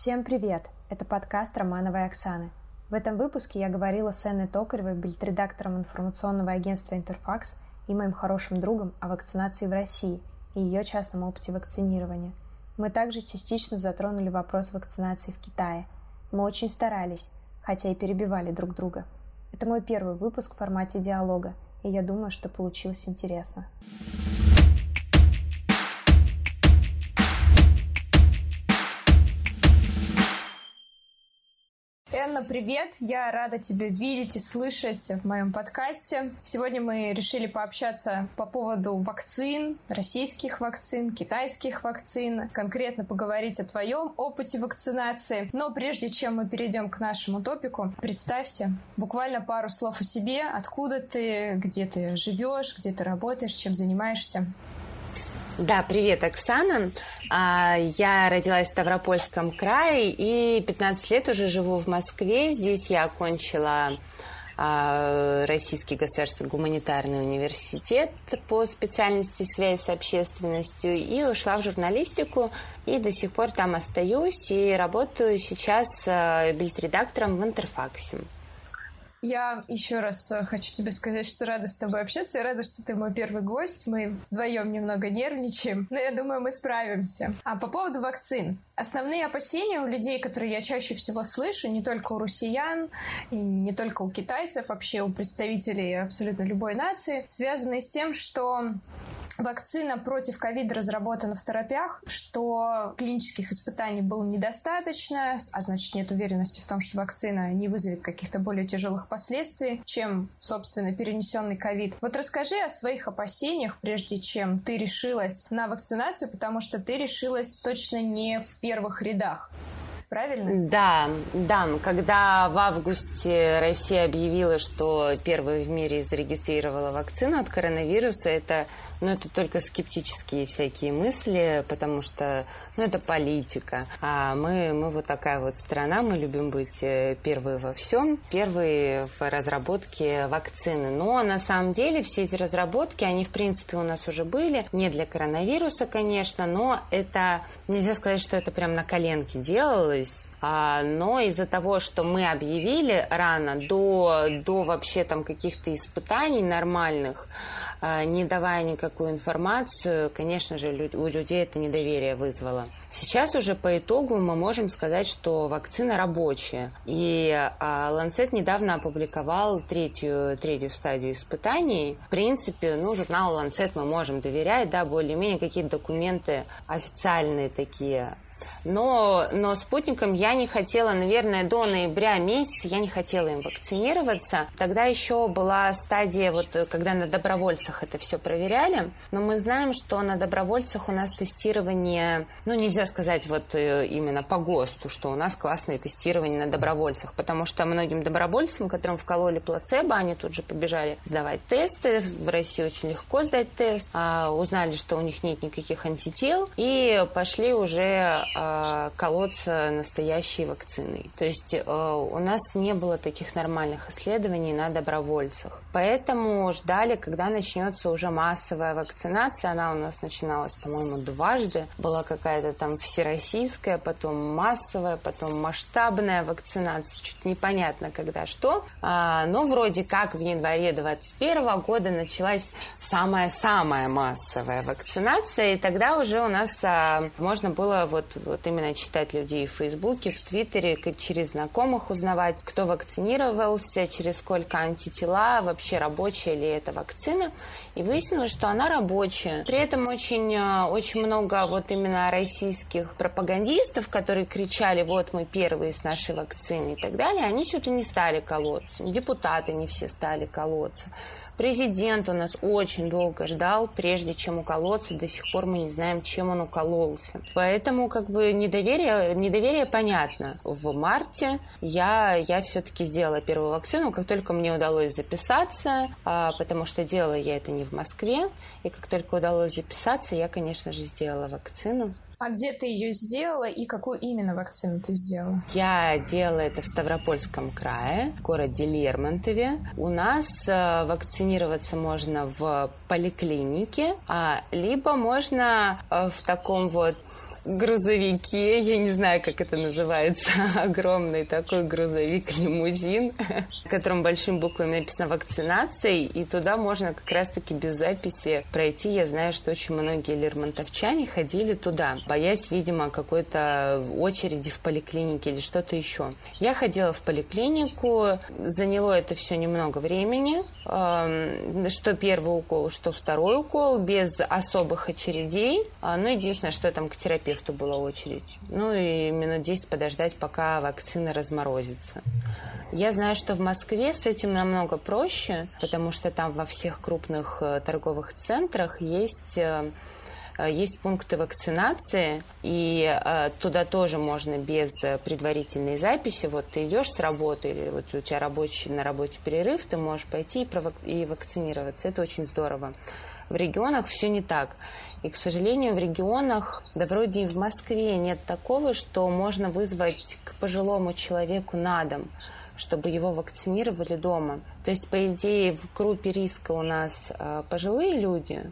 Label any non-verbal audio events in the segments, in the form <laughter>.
Всем привет! Это подкаст Романовой Оксаны. В этом выпуске я говорила с Энной Токаревой, бильд-редактором информационного агентства «Интерфакс» и моим хорошим другом о вакцинации в России и ее частном опыте вакцинирования. Мы также частично затронули вопрос вакцинации в Китае. Мы очень старались, хотя и перебивали друг друга. Это мой первый выпуск в формате диалога, и я думаю, что получилось интересно. Энна, привет! Я рада тебя видеть и слышать в моем подкасте. Сегодня мы решили пообщаться по поводу вакцин, российских вакцин, китайских вакцин, конкретно поговорить о твоем опыте вакцинации. Но прежде чем мы перейдем к нашему топику, представься буквально пару слов о себе, откуда ты, где ты живешь, где ты работаешь, чем занимаешься. Да, привет, Оксана. А, я родилась в Ставропольском крае и 15 лет уже живу в Москве. Здесь я окончила а, Российский государственный гуманитарный университет по специальности связь с общественностью и ушла в журналистику и до сих пор там остаюсь и работаю сейчас а, бильд-редактором в Интерфаксе. Я еще раз э, хочу тебе сказать, что рада с тобой общаться. Я рада, что ты мой первый гость. Мы вдвоем немного нервничаем, но я думаю, мы справимся. А по поводу вакцин. Основные опасения у людей, которые я чаще всего слышу, не только у россиян, и не только у китайцев, вообще у представителей абсолютно любой нации, связаны с тем, что Вакцина против ковида разработана в торопях, что клинических испытаний было недостаточно, а значит нет уверенности в том, что вакцина не вызовет каких-то более тяжелых последствий, чем, собственно, перенесенный ковид. Вот расскажи о своих опасениях, прежде чем ты решилась на вакцинацию, потому что ты решилась точно не в первых рядах правильно? Да, да. Когда в августе Россия объявила, что первой в мире зарегистрировала вакцину от коронавируса, это, ну, это только скептические всякие мысли, потому что, ну, это политика. А мы, мы вот такая вот страна, мы любим быть э, первые во всем, первые в разработке вакцины. Но на самом деле все эти разработки, они, в принципе, у нас уже были. Не для коронавируса, конечно, но это, нельзя сказать, что это прям на коленке делалось. А, но из-за того, что мы объявили рано, до, до вообще там каких-то испытаний нормальных, не давая никакую информацию, конечно же, у людей это недоверие вызвало. Сейчас уже по итогу мы можем сказать, что вакцина рабочая. И а, Lancet недавно опубликовал третью, третью стадию испытаний. В принципе, ну, журналу Lancet мы можем доверять, да, более-менее какие-то документы официальные такие но, но спутником я не хотела, наверное, до ноября месяца я не хотела им вакцинироваться. Тогда еще была стадия, вот когда на добровольцах это все проверяли. Но мы знаем, что на добровольцах у нас тестирование, ну, нельзя сказать вот э, именно по ГОСТу, что у нас классное тестирование на добровольцах, потому что многим добровольцам, которым вкололи плацебо, они тут же побежали сдавать тесты. В России очень легко сдать тест. А узнали, что у них нет никаких антител, и пошли уже э, колоться настоящей вакциной. То есть э, у нас не было таких нормальных исследований на добровольцах. Поэтому ждали, когда начнется уже массовая вакцинация. Она у нас начиналась, по-моему, дважды. Была какая-то там всероссийская, потом массовая, потом масштабная вакцинация. Чуть непонятно, когда что. А, но вроде как в январе 2021 года началась самая-самая массовая вакцинация, и тогда уже у нас а, можно было вот вот именно читать людей в Фейсбуке, в Твиттере, через знакомых узнавать, кто вакцинировался, через сколько антитела, вообще рабочая ли эта вакцина. И выяснилось, что она рабочая. При этом очень, э, очень много вот именно российских пропагандистов, которые кричали, вот мы первые с нашей вакциной и так далее, они что-то не стали колоться. Депутаты не все стали колоться. Президент у нас очень долго ждал, прежде чем уколоться. До сих пор мы не знаем, чем он укололся. Поэтому как бы недоверие, недоверие понятно. В марте я, я все-таки сделала первую вакцину, как только мне удалось записаться, а, потому что делала я это не в Москве. И как только удалось записаться, я, конечно же, сделала вакцину. А где ты ее сделала и какую именно вакцину ты сделала? Я делала это в Ставропольском крае, в городе Лермонтове. У нас э, вакцинироваться можно в поликлинике, а, либо можно э, в таком вот грузовике, я не знаю, как это называется, <laughs> огромный такой грузовик-лимузин, <laughs> в котором большими буквами написано «вакцинация», и туда можно как раз-таки без записи пройти. Я знаю, что очень многие лермонтовчане ходили туда, боясь, видимо, какой-то очереди в поликлинике или что-то еще. Я ходила в поликлинику, заняло это все немного времени, что первый укол, что второй укол, без особых очередей. А, ну, единственное, что там к терапевту была очередь. Ну, и минут 10 подождать, пока вакцина разморозится. Я знаю, что в Москве с этим намного проще, потому что там во всех крупных э, торговых центрах есть э, э, есть пункты вакцинации, и туда тоже можно без предварительной записи. Вот ты идешь с работы, или вот у тебя рабочий, на работе перерыв, ты можешь пойти и, провак- и вакцинироваться. Это очень здорово. В регионах все не так. И, к сожалению, в регионах, да вроде и в Москве нет такого, что можно вызвать к пожилому человеку на дом чтобы его вакцинировали дома. То есть, по идее, в группе риска у нас э, пожилые люди.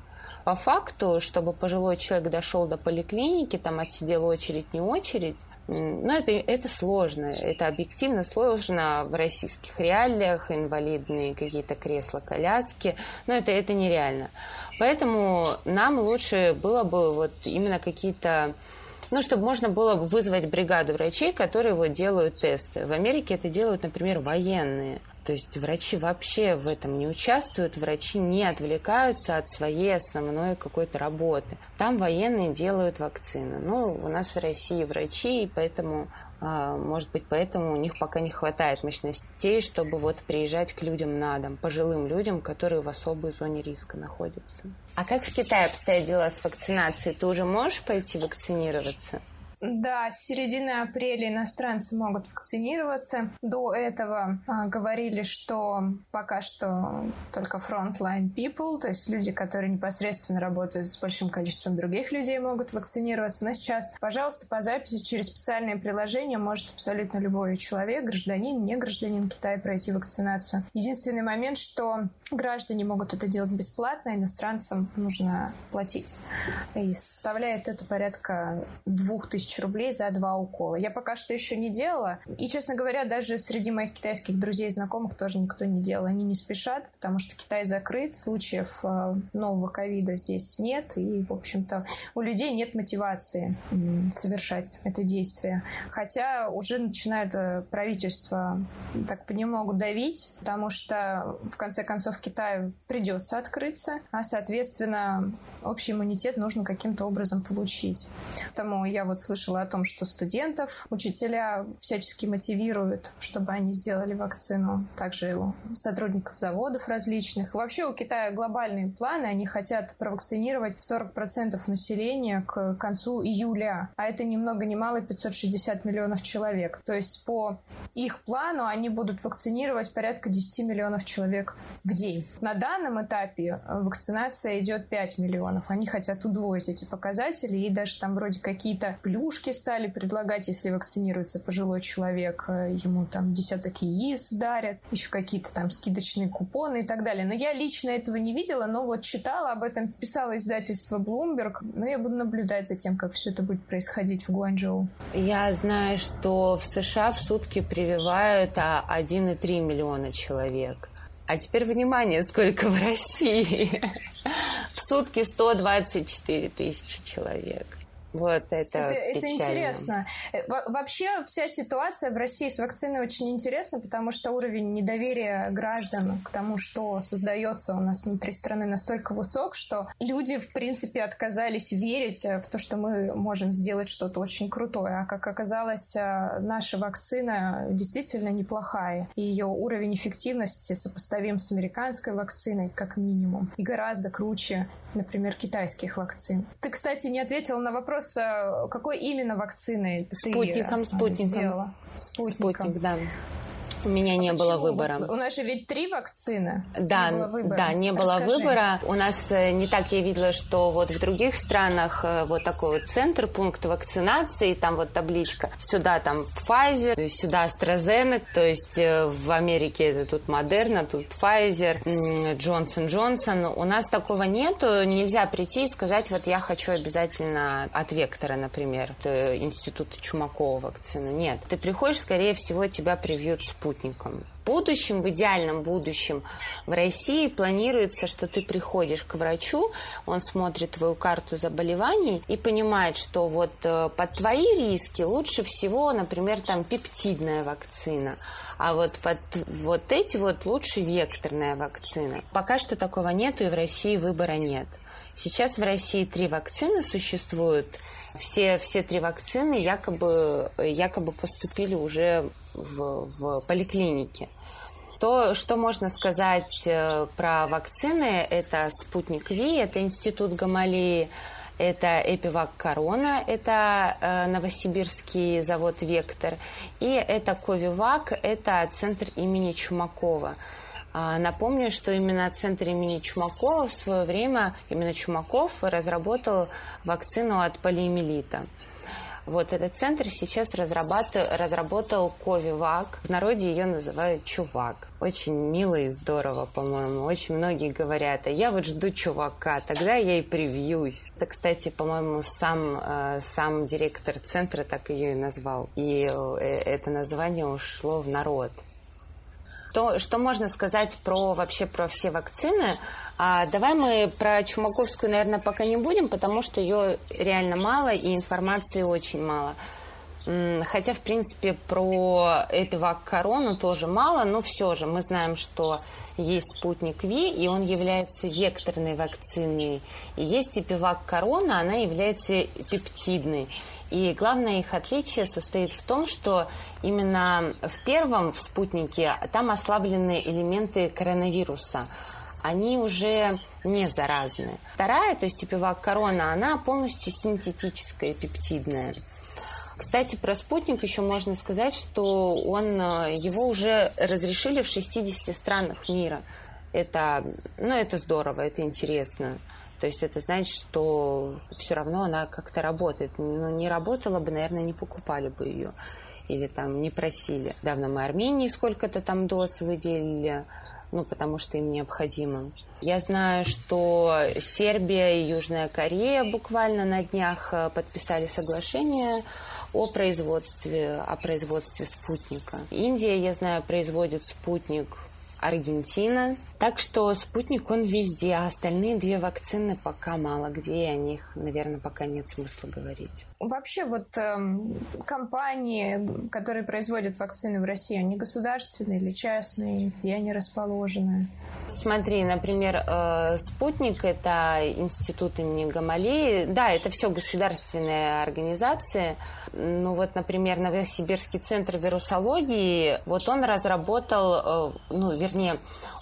По факту, чтобы пожилой человек дошел до поликлиники, там отсидел очередь, не очередь, ну, это, это сложно, это объективно сложно в российских реалиях, инвалидные какие-то кресла, коляски, но это, это нереально. Поэтому нам лучше было бы вот именно какие-то ну, чтобы можно было вызвать бригаду врачей, которые вот делают тесты. В Америке это делают, например, военные. То есть врачи вообще в этом не участвуют, врачи не отвлекаются от своей основной какой-то работы. Там военные делают вакцины. Ну, у нас в России врачи, и поэтому, а, может быть, поэтому у них пока не хватает мощностей, чтобы вот приезжать к людям на дом, пожилым людям, которые в особой зоне риска находятся. А как в Китае обстоят дела с вакцинацией? Ты уже можешь пойти вакцинироваться? Да, с середины апреля иностранцы могут вакцинироваться. До этого а, говорили, что пока что только frontline people, то есть люди, которые непосредственно работают с большим количеством других людей, могут вакцинироваться. Но сейчас, пожалуйста, по записи через специальное приложение может абсолютно любой человек, гражданин, не гражданин Китая, пройти вакцинацию. Единственный момент, что граждане могут это делать бесплатно, иностранцам нужно платить. И составляет это порядка двух тысяч тысяч рублей за два укола. Я пока что еще не делала. И, честно говоря, даже среди моих китайских друзей и знакомых тоже никто не делал. Они не спешат, потому что Китай закрыт, случаев э, нового ковида здесь нет. И, в общем-то, у людей нет мотивации совершать это действие. Хотя уже начинает э, правительство так понемногу давить, потому что, в конце концов, Китаю придется открыться, а, соответственно, общий иммунитет нужно каким-то образом получить. Поэтому я вот слышала о том, что студентов учителя всячески мотивируют, чтобы они сделали вакцину. Также у сотрудников заводов различных. Вообще у Китая глобальные планы. Они хотят провакцинировать 40% населения к концу июля. А это ни много ни мало 560 миллионов человек. То есть по их плану они будут вакцинировать порядка 10 миллионов человек в день. На данном этапе вакцинация идет 5 миллионов. Они хотят удвоить эти показатели и даже там вроде какие-то плюсы игрушки стали предлагать, если вакцинируется пожилой человек, э, ему там десяток яиц дарят, еще какие-то там скидочные купоны и так далее. Но я лично этого не видела, но вот читала об этом, писала издательство Bloomberg, но я буду наблюдать за тем, как все это будет происходить в Гуанчжоу. Я знаю, что в США в сутки прививают 1,3 миллиона человек. А теперь внимание, сколько в России. <laughs> В сутки 124 тысячи человек. Вот это, это, это интересно. Э, вообще вся ситуация в России с вакциной очень интересна, потому что уровень недоверия граждан к тому, что создается у нас внутри страны, настолько высок, что люди, в принципе, отказались верить в то, что мы можем сделать что-то очень крутое. А как оказалось, э, наша вакцина действительно неплохая. И ее уровень эффективности сопоставим с американской вакциной, как минимум. И гораздо круче, например, китайских вакцин. Ты, кстати, не ответил на вопрос, вопрос, э, какой именно вакцины спутником, ты спутником. сделала? Спутником. Спутник, да. У меня не было выбора. У нас же ведь три вакцины. Да, не было выбора. да, не было Расскажи. выбора. У нас э, не так я видела, что вот в других странах э, вот такой вот центр, пункт вакцинации, там вот табличка. Сюда там Pfizer, сюда AstraZeneca, то есть э, в Америке это тут Moderna, тут Pfizer, Johnson Johnson. У нас такого нету. Нельзя прийти и сказать, вот я хочу обязательно от Вектора, например, Института Чумакова вакцину. Нет. Ты приходишь, скорее всего, тебя привьют спутником. В будущем, в идеальном будущем в России планируется, что ты приходишь к врачу, он смотрит твою карту заболеваний и понимает, что вот э, под твои риски лучше всего, например, там пептидная вакцина, а вот под вот эти вот лучше векторная вакцина. Пока что такого нет, и в России выбора нет. Сейчас в России три вакцины существуют. Все, все три вакцины якобы, якобы поступили уже в, в поликлинике. То, что можно сказать э, про вакцины, это спутник Ви, это институт Гамалеи, это Эпивак Корона, это э, новосибирский завод Вектор, и это Ковивак, это центр имени Чумакова. А, напомню, что именно Центр имени Чумакова в свое время, именно Чумаков разработал вакцину от полиэмилита. Вот этот центр сейчас разработал Ковивак. В народе ее называют Чувак. Очень мило и здорово, по-моему. Очень многие говорят, а я вот жду Чувака, тогда я и привьюсь. Это, кстати, по-моему, сам, э, сам директор центра так ее и назвал. И э, это название ушло в народ. Что, что можно сказать про вообще про все вакцины? А, давай мы про Чумаковскую, наверное, пока не будем, потому что ее реально мало и информации очень мало. Хотя, в принципе, про Эпивак Корону тоже мало, но все же мы знаем, что есть спутник Ви, и он является векторной вакциной. И есть Эпивак Корона, она является пептидной. И главное их отличие состоит в том, что именно в первом в спутнике там ослаблены элементы коронавируса. Они уже не заразны. Вторая, то есть типевак корона, она полностью синтетическая, пептидная. Кстати, про спутник еще можно сказать, что он, его уже разрешили в 60 странах мира. Это, ну, это здорово, это интересно. То есть это значит, что все равно она как-то работает. Ну, не работала бы, наверное, не покупали бы ее. Или там не просили. Давно мы Армении сколько-то там доз выделили, ну, потому что им необходимо. Я знаю, что Сербия и Южная Корея буквально на днях э, подписали соглашение о производстве, о производстве спутника. Индия, я знаю, производит спутник Аргентина. Так что спутник, он везде, а остальные две вакцины пока мало где, и о них, наверное, пока нет смысла говорить. Вообще вот э, компании, которые производят вакцины в России, они государственные или частные? Где они расположены? Смотри, например, э, «Спутник» — это институт имени Гамалеи. Да, это все государственные организации. Ну вот, например, Новосибирский центр вирусологии, вот он разработал, э, ну, вернее,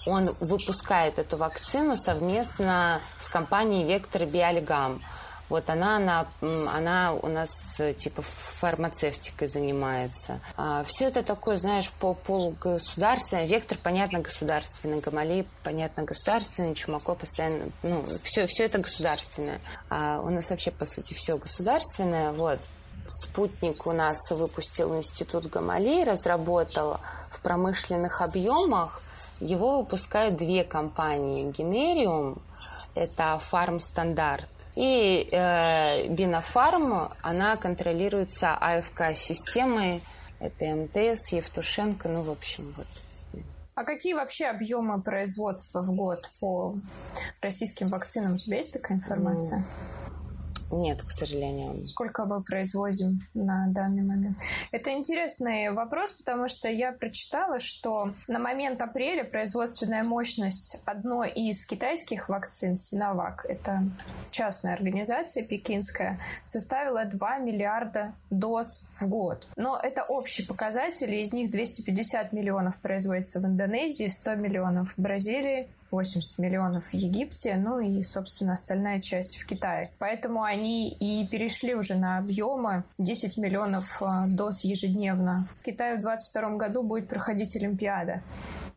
он выпускает эту вакцину совместно с компанией «Вектор Биолигам». Вот она, она, она у нас э, типа фармацевтикой занимается. А, все это такое, знаешь, по полугосударственное. Вектор, понятно, государственный. Гамалей, понятно, государственный. Чумако постоянно... Ну, все, все это государственное. А у нас вообще, по сути, все государственное. Вот. Спутник у нас выпустил Институт Гамалей, разработал в промышленных объемах. Его выпускают две компании. Генериум – это фарм стандарт и э, Бинофарм, она контролируется АФК-системой, это МТС, Евтушенко, ну, в общем, вот. А какие вообще объемы производства в год по российским вакцинам? У тебя есть такая информация? Mm. Нет, к сожалению. Сколько мы производим на данный момент? Это интересный вопрос, потому что я прочитала, что на момент апреля производственная мощность одной из китайских вакцин, Синовак, это частная организация пекинская, составила 2 миллиарда доз в год. Но это общий показатель, из них 250 миллионов производится в Индонезии, 100 миллионов в Бразилии, 80 миллионов в Египте, ну и, собственно, остальная часть в Китае. Поэтому они и перешли уже на объемы 10 миллионов а, доз ежедневно. В Китае в 2022 году будет проходить Олимпиада.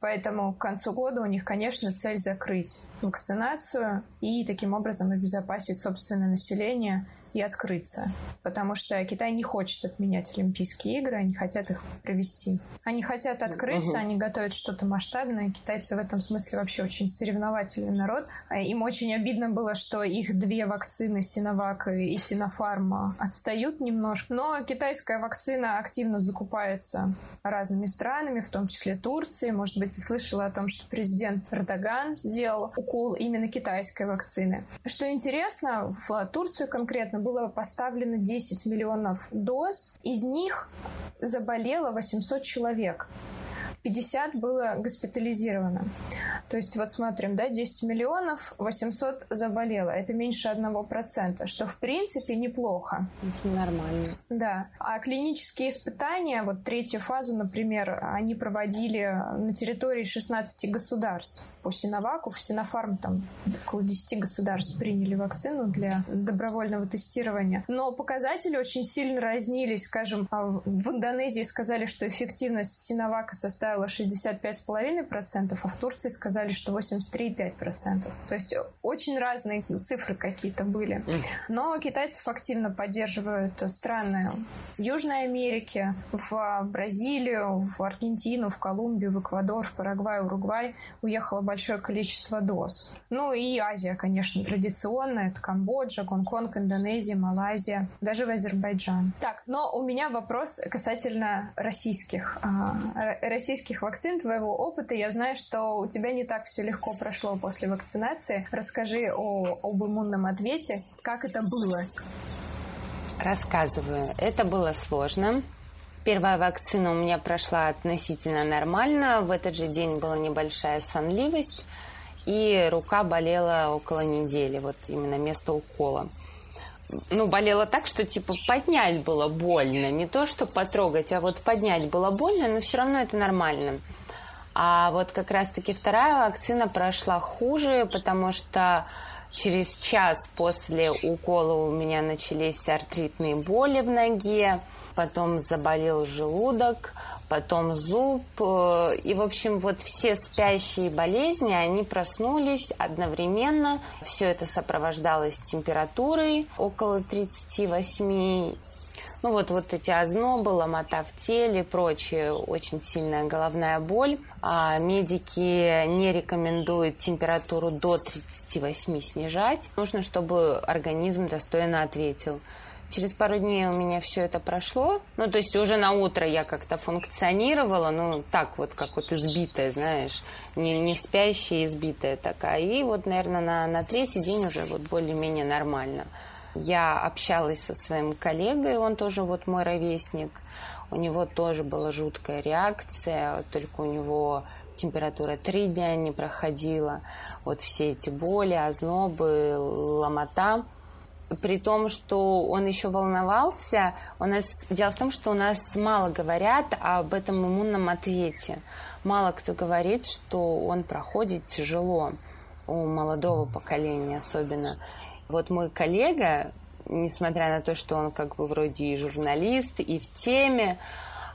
Поэтому к концу года у них, конечно, цель закрыть вакцинацию и таким образом обезопасить собственное население и открыться. Потому что Китай не хочет отменять Олимпийские игры, они хотят их провести. Они хотят открыться, угу. они готовят что-то масштабное. Китайцы в этом смысле вообще очень соревновательный народ. Им очень обидно было, что их две вакцины, Синовак и Синофарма, отстают немножко. Но китайская вакцина активно закупается разными странами, в том числе Турцией. Может быть, ты слышала о том, что президент Эрдоган сделал укол именно китайской вакцины. Что интересно, в Турцию конкретно было поставлено 10 миллионов доз, из них заболело 800 человек. 50 было госпитализировано. То есть вот смотрим, да, 10 миллионов, 800 заболело. Это меньше 1%, что в принципе неплохо. Это нормально. Да. А клинические испытания, вот третью фазу, например, они проводили на территории 16 государств. По Синоваку, в Синофарм там около 10 государств приняли вакцину для добровольного тестирования. Но показатели очень сильно разнились. Скажем, а в Индонезии сказали, что эффективность Синовака составила составила 65,5%, а в Турции сказали, что 83,5%. То есть очень разные цифры какие-то были. Но китайцев активно поддерживают страны Южной Америки, в Бразилию, в Аргентину, в Колумбию, в Эквадор, в Парагвай, Уругвай уехало большое количество доз. Ну и Азия, конечно, традиционная. Это Камбоджа, Гонконг, Индонезия, Малайзия, даже в Азербайджан. Так, но у меня вопрос касательно российских, э, российских российских вакцин, твоего опыта, я знаю, что у тебя не так все легко прошло после вакцинации. Расскажи о, об иммунном ответе, как это было. Рассказываю. Это было сложно. Первая вакцина у меня прошла относительно нормально. В этот же день была небольшая сонливость, и рука болела около недели, вот именно место укола ну, болела так, что, типа, поднять было больно. Не то, что потрогать, а вот поднять было больно, но все равно это нормально. А вот как раз-таки вторая вакцина прошла хуже, потому что через час после укола у меня начались артритные боли в ноге, потом заболел желудок, потом зуб. Э, и, в общем, вот все спящие болезни, они проснулись одновременно. Все это сопровождалось температурой около 38 ну вот, вот эти ознобы, ломота в теле, прочее, очень сильная головная боль. А медики не рекомендуют температуру до 38 снижать. Нужно, чтобы организм достойно ответил. Через пару дней у меня все это прошло. Ну, то есть уже на утро я как-то функционировала, ну, так вот, как вот избитая, знаешь, не, не спящая, избитая такая. И вот, наверное, на, на третий день уже вот более-менее нормально. Я общалась со своим коллегой, он тоже вот мой ровесник. У него тоже была жуткая реакция, только у него температура три дня не проходила. Вот все эти боли, ознобы, ломота при том, что он еще волновался, у нас дело в том, что у нас мало говорят об этом иммунном ответе. Мало кто говорит, что он проходит тяжело у молодого поколения особенно. Вот мой коллега, несмотря на то, что он как бы вроде и журналист, и в теме,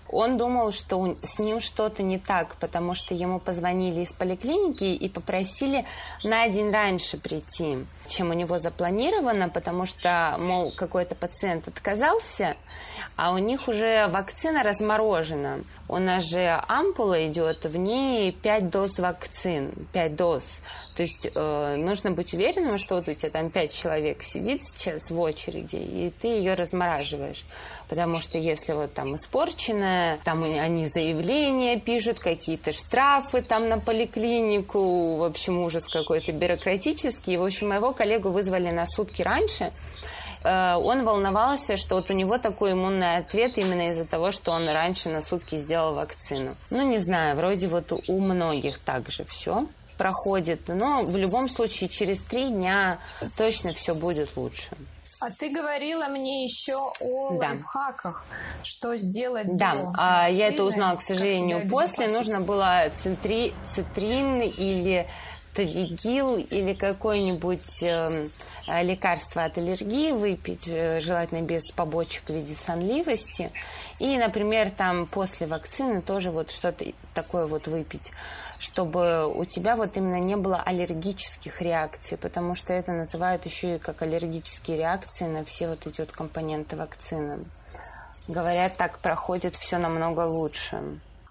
он думал, что с ним что-то не так, потому что ему позвонили из поликлиники и попросили на день раньше прийти, чем у него запланировано, потому что, мол, какой-то пациент отказался, а у них уже вакцина разморожена. У нас же ампула идет, в ней 5 доз вакцин, 5 доз. То есть э, нужно быть уверенным, что вот у тебя там 5 человек сидит сейчас в очереди, и ты ее размораживаешь. Потому что если вот там испорченная, там они заявления пишут, какие-то штрафы там на поликлинику, в общем, ужас какой-то бюрократический. В общем, моего коллегу вызвали на сутки раньше, он волновался, что вот у него такой иммунный ответ именно из-за того, что он раньше на сутки сделал вакцину. Ну, не знаю, вроде вот у многих также все проходит, но в любом случае через три дня точно все будет лучше. А ты говорила мне еще о да. лайфхаках, что сделать Да, до а, я это узнала, к сожалению, после. Нужно было цитри, цитрин или тавигил или какой-нибудь э, лекарство от аллергии выпить, э, желательно без побочек в виде сонливости. И, например, там после вакцины тоже вот что-то такое вот выпить чтобы у тебя вот именно не было аллергических реакций, потому что это называют еще и как аллергические реакции на все вот эти вот компоненты вакцины. Говорят, так проходит все намного лучше.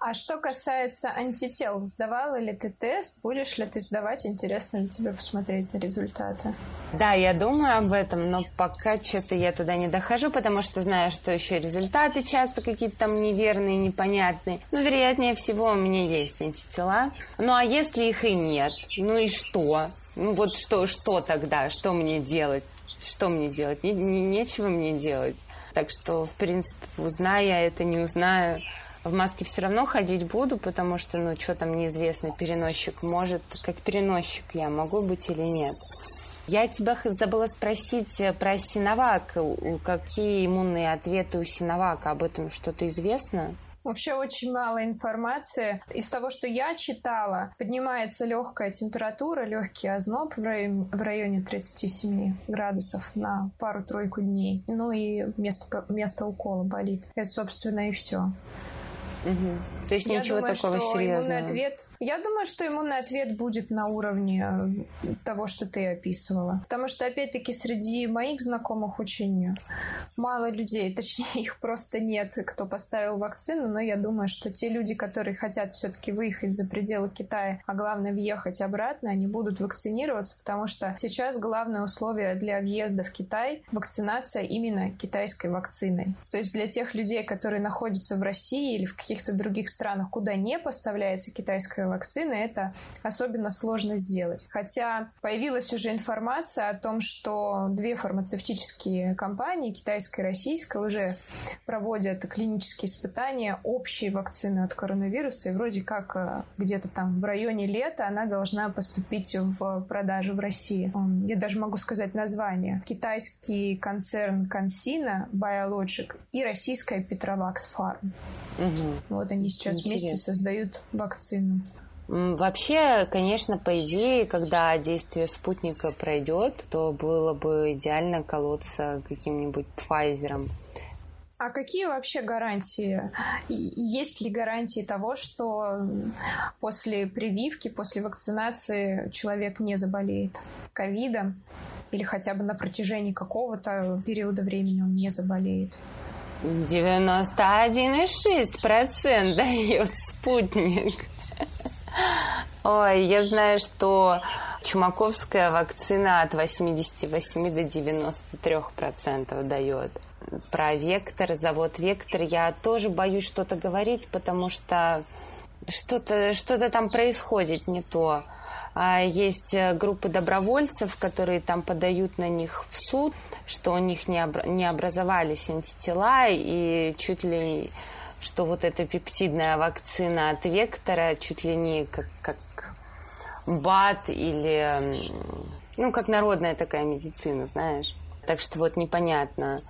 А что касается антител, сдавала ли ты тест? Будешь ли ты сдавать? Интересно ли тебе посмотреть на результаты? Да, я думаю об этом, но пока что-то я туда не дохожу, потому что знаю, что еще результаты часто какие-то там неверные, непонятные. Но, вероятнее всего, у меня есть антитела. Ну, а если их и нет? Ну и что? Ну вот что, что тогда? Что мне делать? Что мне делать? Не, не, нечего мне делать. Так что, в принципе, узнаю я это, не узнаю, в маске все равно ходить буду, потому что, ну, что там неизвестно, переносчик может, как переносчик я могу быть или нет. Я тебя забыла спросить э, про Синовак. Какие иммунные ответы у Синовака? Об этом что-то известно? Вообще очень мало информации. Из того, что я читала, поднимается легкая температура, легкий озноб в районе, в районе 37 градусов на пару-тройку дней. Ну и место, место укола болит. Это, собственно, и все. Угу. То есть я ничего думаю, такого что серьезного. Иммунный ответ, я думаю, что иммунный ответ будет на уровне э, того, что ты описывала. Потому что, опять-таки, среди моих знакомых очень мало людей, <laughs> точнее, их просто нет, кто поставил вакцину, но я думаю, что те люди, которые хотят все-таки выехать за пределы Китая, а главное въехать обратно, они будут вакцинироваться, потому что сейчас главное условие для въезда в Китай – вакцинация именно китайской вакциной. То есть для тех людей, которые находятся в России или в каких каких-то других странах, куда не поставляется китайская вакцина, это особенно сложно сделать. Хотя появилась уже информация о том, что две фармацевтические компании, китайская и российская, уже проводят клинические испытания общей вакцины от коронавируса, и вроде как э, где-то там в районе лета она должна поступить в продажу в России. Я даже могу сказать название. Китайский концерн Консина Biologic и российская Петровакс Фарм. Угу. Вот они сейчас Интересно. вместе создают вакцину. Вообще, конечно, по идее, когда действие спутника пройдет, то было бы идеально колоться каким-нибудь Pfizer. А какие вообще гарантии? Есть ли гарантии того, что после прививки, после вакцинации человек не заболеет ковидом или хотя бы на протяжении какого-то периода времени он не заболеет? 91,6% <laughs> дает спутник. Ой, я знаю, что чумаковская вакцина от 88 до 93% дает. Про вектор, завод вектор, я тоже боюсь что-то говорить, потому что что-то что там происходит не то. А есть э, группы добровольцев, которые там подают на них в суд, что у них не образовались антитела, и чуть ли что вот эта пептидная вакцина от Вектора чуть ли не как, как БАД или, ну, как народная такая медицина, знаешь. Так что вот непонятно.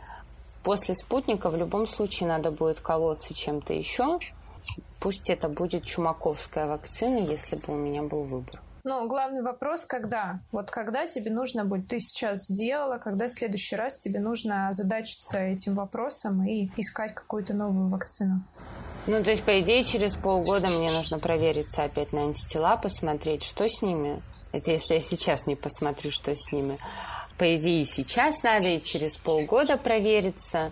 После спутника в любом случае надо будет колоться чем-то еще. Пусть это будет чумаковская вакцина, если бы у меня был выбор. Но главный вопрос, когда? Вот когда тебе нужно будет, ты сейчас сделала, когда в следующий раз тебе нужно задачиться этим вопросом и искать какую-то новую вакцину? Ну, то есть, по идее, через полгода мне нужно провериться опять на антитела, посмотреть, что с ними. Это если я сейчас не посмотрю, что с ними. По идее, сейчас надо и через полгода провериться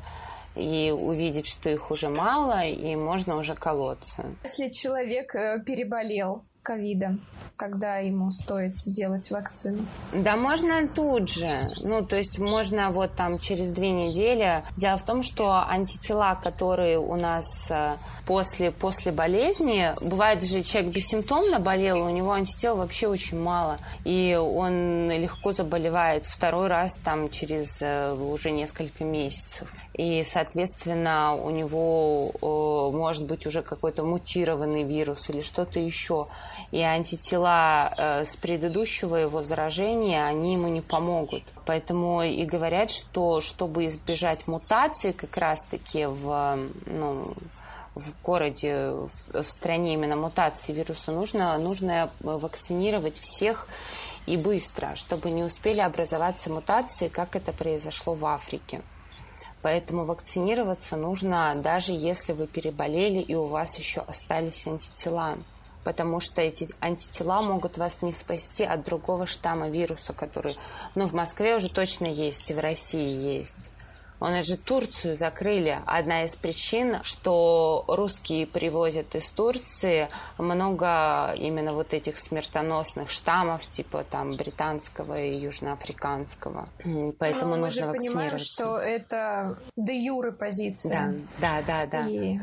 и увидеть, что их уже мало, и можно уже колоться. Если человек э, переболел ковидом, когда ему стоит сделать вакцину? Да можно тут же. Ну, то есть можно вот там через две недели. Дело в том, что антитела, которые у нас э, после, после болезни, бывает же человек бессимптомно болел, у него антител вообще очень мало, и он легко заболевает второй раз там через э, уже несколько месяцев. И, соответственно, у него может быть уже какой-то мутированный вирус или что-то еще. И антитела тела э, с предыдущего его заражения, они ему не помогут. Поэтому и говорят, что чтобы избежать мутации как раз-таки в, ну, в городе, в, в стране именно мутации вируса, нужно, нужно вакцинировать всех и быстро, чтобы не успели образоваться мутации, как это произошло в Африке. Поэтому вакцинироваться нужно, даже если вы переболели и у вас еще остались антитела. Потому что эти антитела могут вас не спасти от другого штамма вируса, который ну, в Москве уже точно есть, и в России есть. У нас же Турцию закрыли. Одна из причин, что русские привозят из Турции много именно вот этих смертоносных штаммов, типа там британского и южноафриканского. Поэтому Но нужно мы же вакцинироваться. понимаем, что это де юры позиция. Да, да, да, да. И...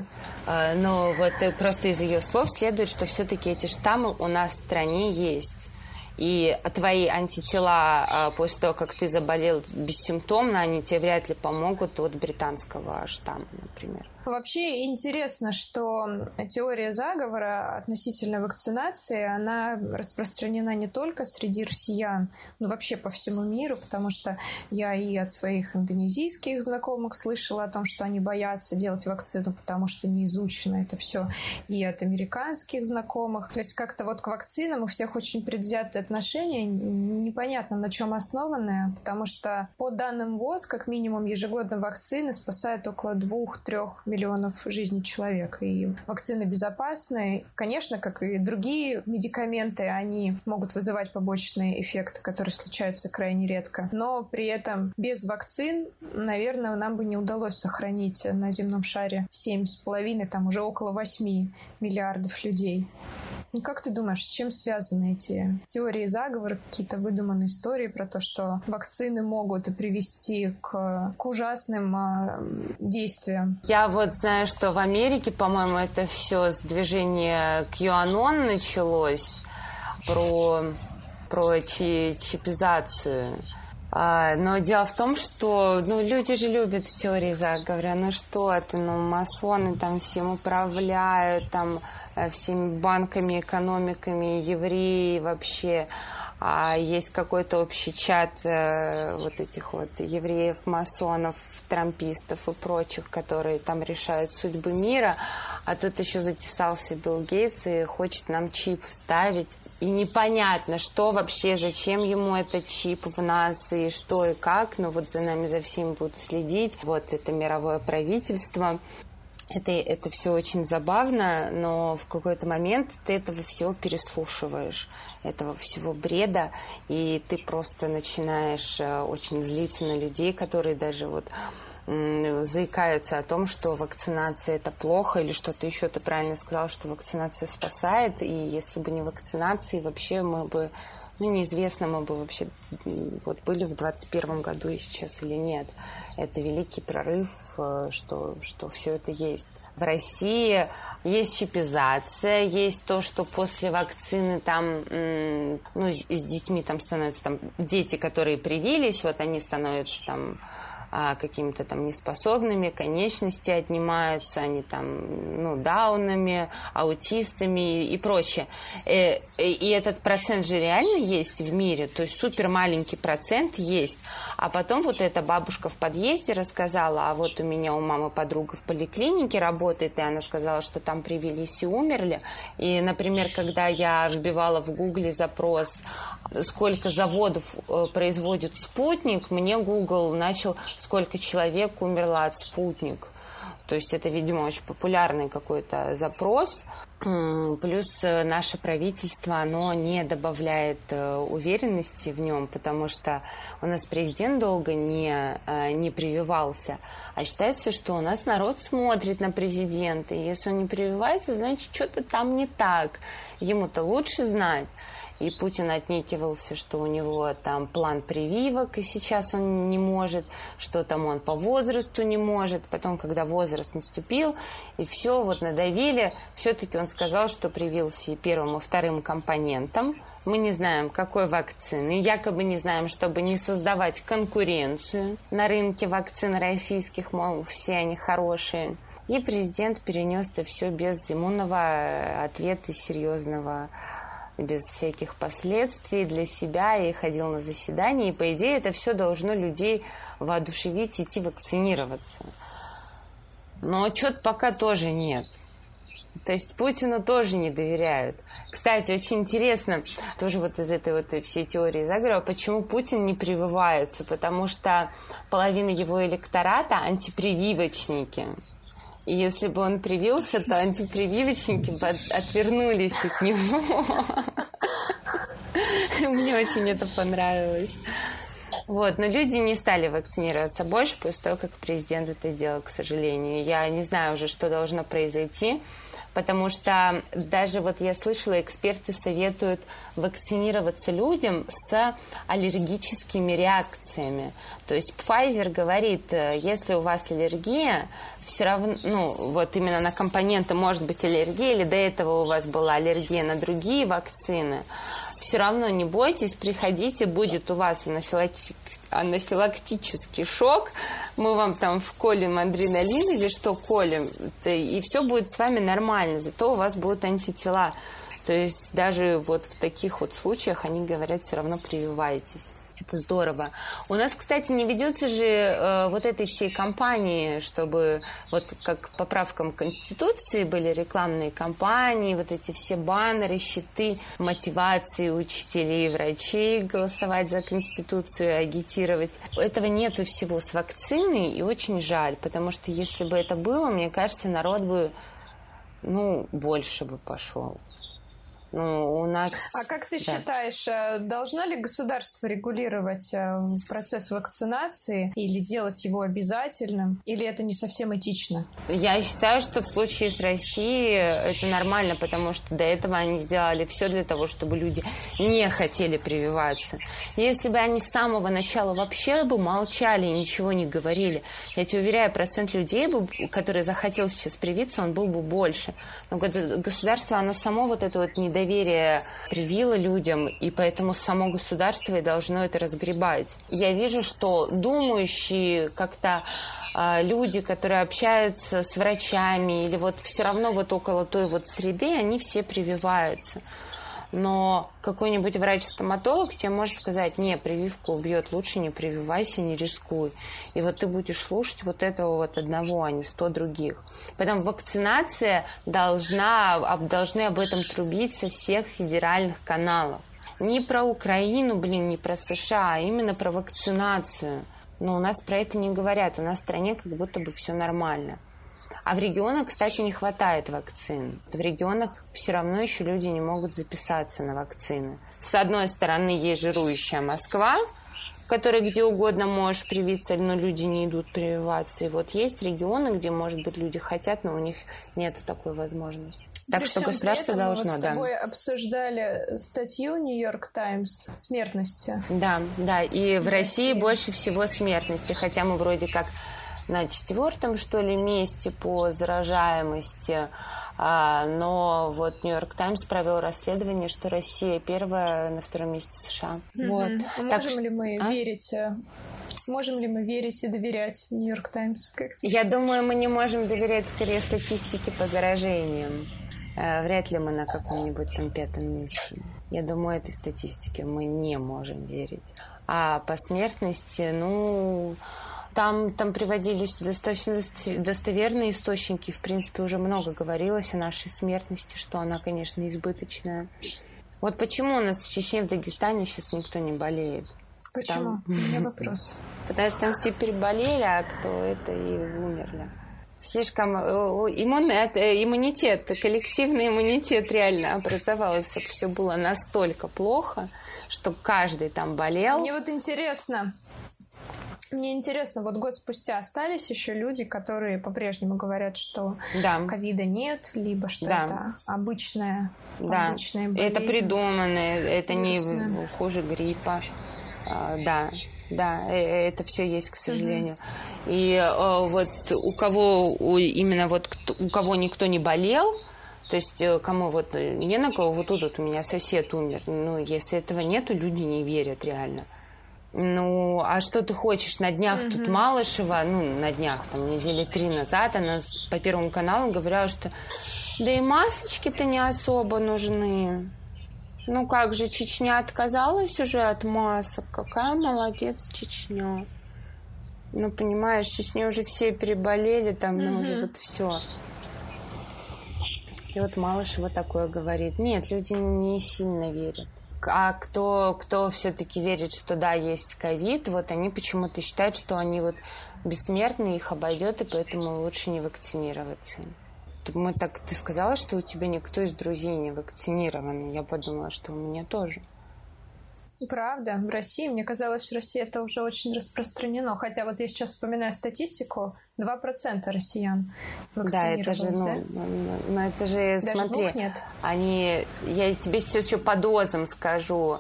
А, но вот просто из ее слов следует, что все-таки эти штаммы у нас в стране есть. И твои антитела а, после того, как ты заболел бессимптомно, они тебе вряд ли помогут от британского штамма, например. Вообще интересно, что теория заговора относительно вакцинации, она распространена не только среди россиян, но вообще по всему миру, потому что я и от своих индонезийских знакомых слышала о том, что они боятся делать вакцину, потому что не изучено это все, и от американских знакомых. То есть как-то вот к вакцинам у всех очень предвзятое отношение, непонятно на чем основанное, потому что по данным ВОЗ, как минимум ежегодно вакцины спасают около двух-трех миллионов миллионов жизней человека. И вакцины безопасны. Конечно, как и другие медикаменты, они могут вызывать побочные эффекты, которые случаются крайне редко. Но при этом без вакцин, наверное, нам бы не удалось сохранить на земном шаре 7,5, там уже около 8 миллиардов людей. Ну, как ты думаешь, с чем связаны эти теории заговора, какие-то выдуманные истории про то, что вакцины могут привести к, к ужасным а, действиям? Я вот знаю, что в Америке, по-моему, это все с движения QAnon началось про, про чипизацию. А, но дело в том, что ну, люди же любят теории заговора. Ну что это, ну масоны там всем управляют, там Э, всеми банками, экономиками, евреи вообще. А есть какой-то общий чат э, вот этих вот евреев, масонов, трампистов и прочих, которые там решают судьбы мира. А тут еще затесался Билл Гейтс и хочет нам чип вставить. И непонятно, что вообще, зачем ему этот чип в нас и что и как. Но вот за нами, за всем будут следить. Вот это мировое правительство это, это все очень забавно, но в какой-то момент ты этого всего переслушиваешь, этого всего бреда, и ты просто начинаешь э, очень злиться на людей, которые даже вот заикаются о том, что вакцинация это плохо или что-то еще. Ты правильно сказал, что вакцинация спасает, и если бы не вакцинации, вообще мы бы, ну, неизвестно, мы бы вообще вот были в 21 году и сейчас или нет. Это великий прорыв Э, что, что все это есть. В России есть чипизация, есть то, что после вакцины там, ну, с детьми там становятся там дети, которые привились, вот они становятся там а, какими-то там неспособными, конечности отнимаются, они там, ну, даунами, аутистами и прочее. Э, и этот процент же реально есть в мире, то есть супер маленький процент есть. А потом вот эта бабушка в подъезде рассказала, а вот у меня у мамы подруга в поликлинике работает, и она сказала, что там привились и умерли. И, например, когда я вбивала в гугле запрос, сколько заводов э, производит спутник, мне Google начал сколько человек умерло от спутник. То есть это, видимо, очень популярный какой-то запрос. Плюс э, наше правительство, оно не добавляет э, уверенности в нем, потому что у нас президент долго не, э, не прививался. А считается, что у нас народ смотрит на президента. И если он не прививается, значит, что-то там не так. Ему-то лучше знать. И Путин отнекивался, что у него там план прививок, и сейчас он не может, что там он по возрасту не может. Потом, когда возраст наступил, и все, вот надавили, все-таки он сказал, что привился и первым, и вторым компонентом. Мы не знаем, какой вакцины. Якобы не знаем, чтобы не создавать конкуренцию на рынке вакцин российских, мол, все они хорошие. И президент перенес это все без иммунного ответа серьезного без всяких последствий для себя и ходил на заседания. И, по идее, это все должно людей воодушевить идти вакцинироваться. Но что-то пока тоже нет. То есть Путину тоже не доверяют. Кстати, очень интересно, тоже вот из этой вот всей теории заговора, почему Путин не прививается, потому что половина его электората антипрививочники. И если бы он привился, то антипрививочники бы отвернулись от него. Мне очень это понравилось. Вот, но люди не стали вакцинироваться больше после того, как президент это сделал, к сожалению. Я не знаю уже, что должно произойти потому что даже вот я слышала, эксперты советуют вакцинироваться людям с аллергическими реакциями. То есть Pfizer говорит, э, если у вас аллергия, все равно, ну, вот именно на компоненты может быть аллергия, или до этого у вас была аллергия на другие вакцины, все равно не бойтесь, приходите, будет у вас анафилактический шок, мы вам там вколем адреналин или что колем, и все будет с вами нормально, зато у вас будут антитела. То есть даже вот в таких вот случаях они говорят, все равно прививайтесь. Это здорово. У нас, кстати, не ведется же э, вот этой всей кампании, чтобы вот как поправкам Конституции были рекламные кампании, вот эти все баннеры, щиты, мотивации учителей врачей голосовать за Конституцию, агитировать. Этого нету всего с вакциной, и очень жаль, потому что если бы это было, мне кажется, народ бы ну, больше бы пошел. Ну, у нас... А как ты да. считаешь, э, должна ли государство регулировать э, процесс вакцинации или делать его обязательным, или это не совсем этично? Я считаю, что в случае с Россией это нормально, потому что до этого они сделали все для того, чтобы люди не хотели прививаться. Если бы они с самого начала вообще бы молчали и ничего не говорили, я тебе уверяю, процент людей, который захотел сейчас привиться, он был бы больше. Но государство, оно само вот это вот не недоверие привило людям, и поэтому само государство и должно это разгребать. Я вижу, что думающие как-то а, люди, которые общаются с врачами или вот все равно вот около той вот среды, они все прививаются но какой-нибудь врач-стоматолог тебе может сказать, не, прививка убьет, лучше не прививайся, не рискуй. И вот ты будешь слушать вот этого вот одного, а не сто других. Поэтому вакцинация должна, должны об этом трубить со всех федеральных каналов. Не про Украину, блин, не про США, а именно про вакцинацию. Но у нас про это не говорят. У нас в стране как будто бы все нормально. А в регионах, кстати, не хватает вакцин. В регионах все равно еще люди не могут записаться на вакцины. С одной стороны, есть жирующая Москва, в которой где угодно можешь привиться, но люди не идут прививаться. И вот есть регионы, где, может быть, люди хотят, но у них нет такой возможности. Так При что государство этом должно, мы с тобой да. обсуждали статью Нью-Йорк Таймс смертности. Да, да, и в, в России, России больше всего смертности, хотя мы вроде как на четвертом, что ли, месте по заражаемости. А, но вот Нью-Йорк Таймс провел расследование, что Россия первая на втором месте США. Mm-hmm. Вот. А можем так, ли мы а? верить э, Можем ли мы верить и доверять Нью-Йорк Таймс? Я думаю, мы не можем доверять скорее статистике по заражениям. Э, вряд ли мы на каком-нибудь там пятом месте. Я думаю, этой статистике мы не можем верить. А по смертности, ну, там, там приводились достаточно достоверные источники. В принципе, уже много говорилось о нашей смертности, что она, конечно, избыточная. Вот почему у нас в Чечне, в Дагестане сейчас никто не болеет? Почему? Там... У меня <laughs> вопрос. Потому что там все переболели, а кто это и умерли. Слишком э, иммунитет, э, иммунитет, коллективный иммунитет реально образовался. Все было настолько плохо, что каждый там болел. Мне вот интересно, мне интересно, вот год спустя остались еще люди, которые по-прежнему говорят, что да. ковида нет, либо что да. это обычная, да. обычная болезнь. Это придуманное, это Вирусная. не хуже гриппа. А, да, да, э, э, это все есть, к сожалению. Угу. И а, вот у кого у, именно вот у кого никто не болел, то есть кому вот не на кого, вот тут вот у меня сосед умер. Ну, если этого нету, люди не верят реально. Ну, а что ты хочешь? На днях угу. тут Малышева, ну, на днях, там, недели три назад, она по Первому каналу говорила, что да и масочки-то не особо нужны. Ну как же, Чечня отказалась уже от масок. Какая молодец Чечня. Ну, понимаешь, Чечне уже все переболели, там, ну, уже вот все. И вот Малышева такое говорит. Нет, люди не сильно верят. А кто, кто все-таки верит, что да, есть ковид, вот они почему-то считают, что они вот бессмертные, их обойдет, и поэтому лучше не вакцинироваться. Мы так, ты сказала, что у тебя никто из друзей не вакцинирован. Я подумала, что у меня тоже. Правда, в России, мне казалось, в России это уже очень распространено. Хотя вот я сейчас вспоминаю статистику, 2% россиян Да, это же, ну, да? ну, ну, это же, Даже смотри, двух нет. они, я тебе сейчас еще по дозам скажу.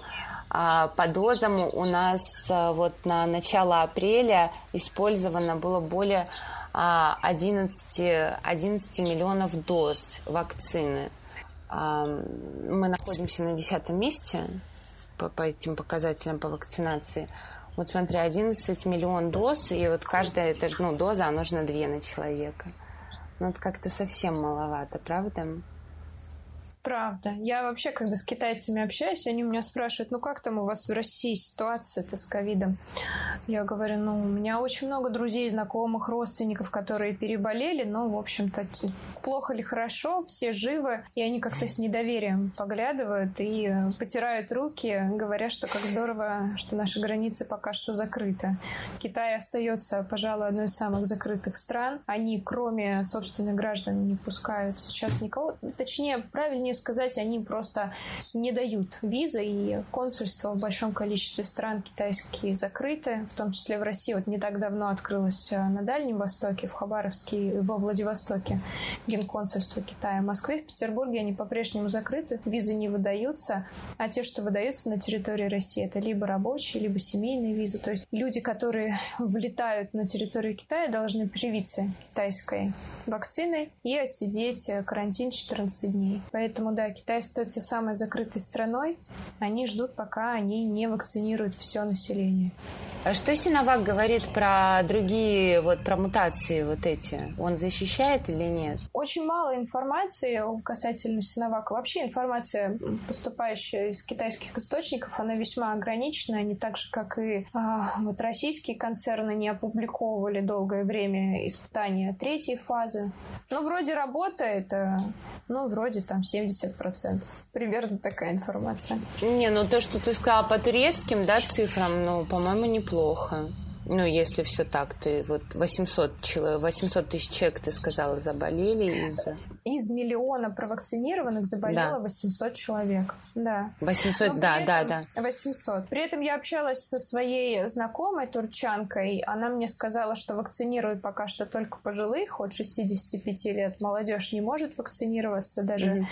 А по дозам у нас а, вот на начало апреля использовано было более 11, а, 11 миллионов доз вакцины. А, мы находимся на десятом месте по, по этим показателям по вакцинации. Вот смотри, 11 миллион доз, и вот каждая это, ну, доза, а нужно две на человека. Ну, это как-то совсем маловато, правда? Правда. Я вообще, когда с китайцами общаюсь, они меня спрашивают, ну как там у вас в России ситуация-то с ковидом? Я говорю, ну, у меня очень много друзей, знакомых, родственников, которые переболели, но, в общем-то, плохо ли хорошо, все живы, и они как-то с недоверием поглядывают и потирают руки, говоря, что как здорово, что наши границы пока что закрыты. Китай остается, пожалуй, одной из самых закрытых стран. Они, кроме собственных граждан, не пускают сейчас никого. Точнее, правильнее сказать, они просто не дают визы, и консульства в большом количестве стран китайские закрыты, в том числе в России. Вот не так давно открылось э, на Дальнем Востоке, в Хабаровске и во Владивостоке генконсульство Китая. В Москве, в Петербурге они по-прежнему закрыты, визы не выдаются, а те, что выдаются на территории России, это либо рабочие, либо семейные визы. То есть люди, которые влетают на территорию Китая, должны привиться китайской вакциной и отсидеть э, карантин 14 дней. Поэтому Поэтому, да, Китай остается самой закрытой страной. Они ждут, пока они не вакцинируют все население. А что Синовак говорит про другие, вот про мутации вот эти? Он защищает или нет? Очень мало информации касательно Синовака. Вообще информация, поступающая из китайских источников, она весьма ограничена. Они так же, как и а, вот российские концерны не опубликовывали долгое время испытания третьей фазы. Ну, вроде работает, э, ну, вроде там 70%. Примерно такая информация. Не, ну то, что ты сказала по турецким, да, цифрам, ну, по-моему, неплохо. Ну, если все так, ты вот 800, человек, 800 тысяч человек, ты сказала, заболели из-за из миллиона провакцинированных заболело да. 800 человек. Да. 800, да, да, да. 800. При этом я общалась со своей знакомой турчанкой. Она мне сказала, что вакцинируют пока что только пожилых от 65 лет. Молодежь не может вакцинироваться, даже mm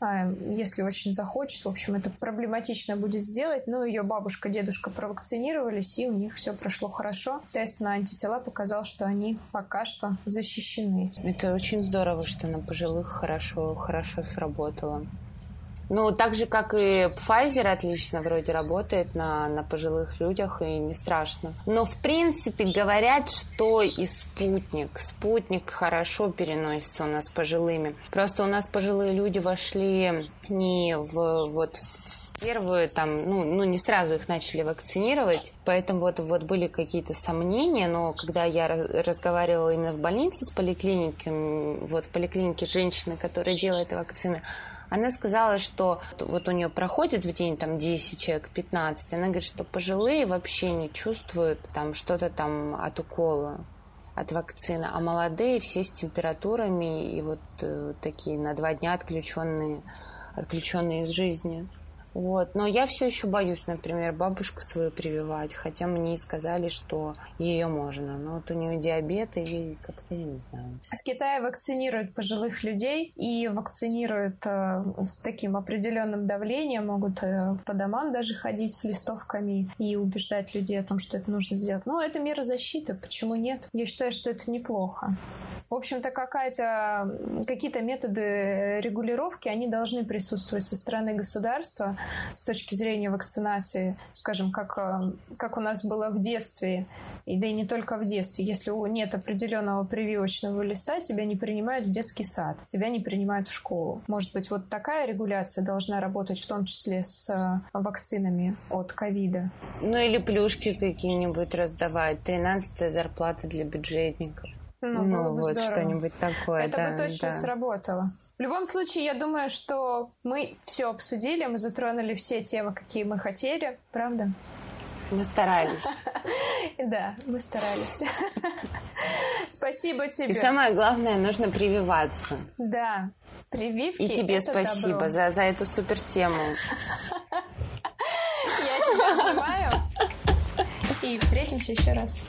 а, если очень захочет. В общем, это проблематично будет сделать. Но ее бабушка, дедушка провакцинировались, и у них все прошло хорошо. Тест на антитела показал, что они пока что защищены. Это очень здорово, что на пожилых хорошо, хорошо сработало. Ну, так же, как и Pfizer отлично вроде работает на, на пожилых людях, и не страшно. Но, в принципе, говорят, что и спутник. Спутник хорошо переносится у нас пожилыми. Просто у нас пожилые люди вошли не в, вот, в первую, там, ну, ну, не сразу их начали вакцинировать, поэтому вот, вот были какие-то сомнения, но когда я разговаривала именно в больнице с поликлиниками, вот в поликлинике женщины, которая делает вакцины, она сказала, что вот у нее проходит в день там 10 человек, 15. Она говорит, что пожилые вообще не чувствуют там что-то там от укола от вакцины, а молодые все с температурами и вот э, такие на два дня отключенные, отключенные из жизни. Вот. Но я все еще боюсь, например, бабушку свою прививать, хотя мне и сказали, что ее можно. Но вот у нее диабет, и как-то я не знаю. В Китае вакцинируют пожилых людей и вакцинируют э, с таким определенным давлением, могут э, по домам даже ходить с листовками и убеждать людей о том, что это нужно сделать. Но это мера защиты, почему нет? Я считаю, что это неплохо. В общем-то, какая-то, какие-то методы регулировки, они должны присутствовать со стороны государства с точки зрения вакцинации, скажем, как, э, как у нас было в детстве, и да и не только в детстве. Если нет определенного прививочного листа, тебя не принимают в детский сад, тебя не принимают в школу. Может быть, вот такая регуляция должна работать в том числе с э, вакцинами от ковида. Ну или плюшки какие-нибудь раздавать. Тринадцатая зарплата для бюджетников. Ну, ну было бы вот здорово. что-нибудь такое. Это да, бы точно да. сработало. В любом случае, я думаю, что мы все обсудили, мы затронули все темы, какие мы хотели, правда? Мы старались. <laughs> Да, мы старались. <laughs> Спасибо тебе. И самое главное, нужно прививаться. Да, прививки. И тебе это спасибо добро. за, за эту супер тему. <laughs> Я тебя обнимаю. И встретимся еще раз.